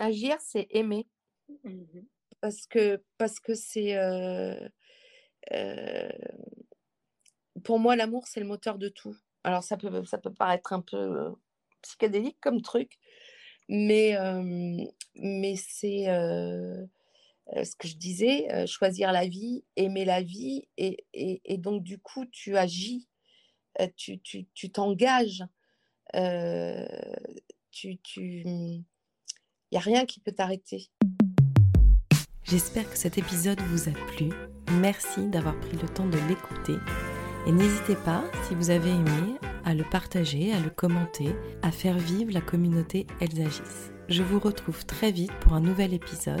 Agir, c'est aimer. Mmh parce que parce que c'est euh, euh, pour moi l'amour c'est le moteur de tout. Alors ça peut ça peut paraître un peu euh, psychédélique comme truc, mais, mais c'est ce que je disais, choisir la vie, aimer la vie, et, et, donc du coup, tu agis, tu t'engages, tu, tu, il n'y a rien qui peut t'arrêter. J'espère que cet épisode vous a plu. Merci d'avoir pris le temps de l'écouter. Et n'hésitez pas, si vous avez aimé, à le partager, à le commenter, à faire vivre la communauté Elles agissent. Je vous retrouve très vite pour un nouvel épisode